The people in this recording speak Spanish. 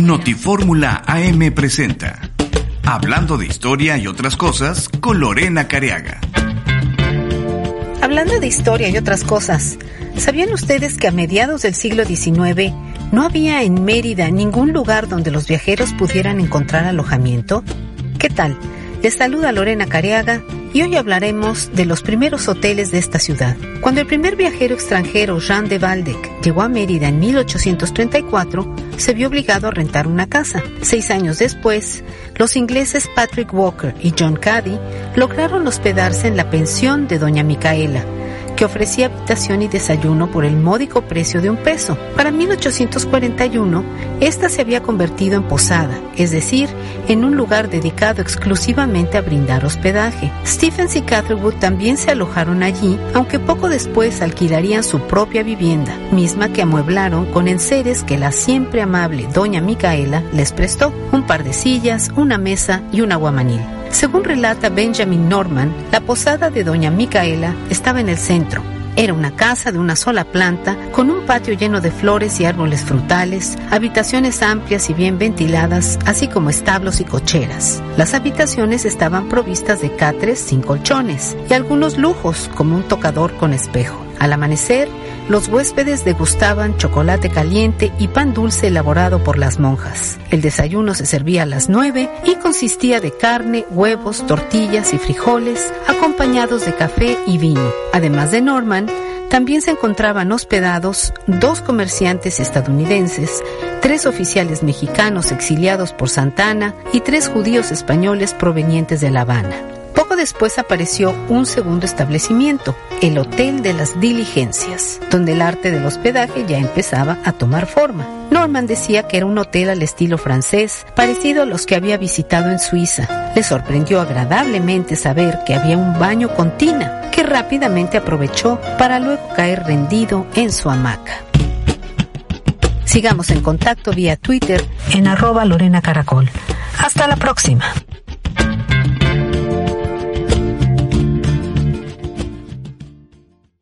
Notifórmula AM presenta Hablando de historia y otras cosas con Lorena Careaga. Hablando de historia y otras cosas, ¿sabían ustedes que a mediados del siglo XIX no había en Mérida ningún lugar donde los viajeros pudieran encontrar alojamiento? ¿Qué tal? Les saluda Lorena Careaga y hoy hablaremos de los primeros hoteles de esta ciudad. Cuando el primer viajero extranjero, Jean de Waldeck, llegó a Mérida en 1834, se vio obligado a rentar una casa. Seis años después, los ingleses Patrick Walker y John Cady lograron hospedarse en la pensión de Doña Micaela, que ofrecía habitación y desayuno por el módico precio de un peso. Para 1841, esta se había convertido en posada, es decir, en un lugar dedicado exclusivamente a brindar hospedaje. Stephens y Catherwood también se alojaron allí, aunque poco después alquilarían su propia vivienda, misma que amueblaron con enseres que la siempre amable doña Micaela les prestó, un par de sillas, una mesa y un aguamanil. Según relata Benjamin Norman, la posada de doña Micaela estaba en el centro. Era una casa de una sola planta, con un patio lleno de flores y árboles frutales, habitaciones amplias y bien ventiladas, así como establos y cocheras. Las habitaciones estaban provistas de catres sin colchones y algunos lujos, como un tocador con espejo. Al amanecer, los huéspedes degustaban chocolate caliente y pan dulce elaborado por las monjas. El desayuno se servía a las nueve y consistía de carne, huevos, tortillas y frijoles, acompañados de café y vino. Además de Norman, también se encontraban hospedados dos comerciantes estadounidenses, tres oficiales mexicanos exiliados por Santana y tres judíos españoles provenientes de La Habana. Después apareció un segundo establecimiento, el Hotel de las Diligencias, donde el arte del hospedaje ya empezaba a tomar forma. Norman decía que era un hotel al estilo francés, parecido a los que había visitado en Suiza. Le sorprendió agradablemente saber que había un baño con tina, que rápidamente aprovechó para luego caer rendido en su hamaca. Sigamos en contacto vía Twitter en arroba Lorena Caracol. Hasta la próxima.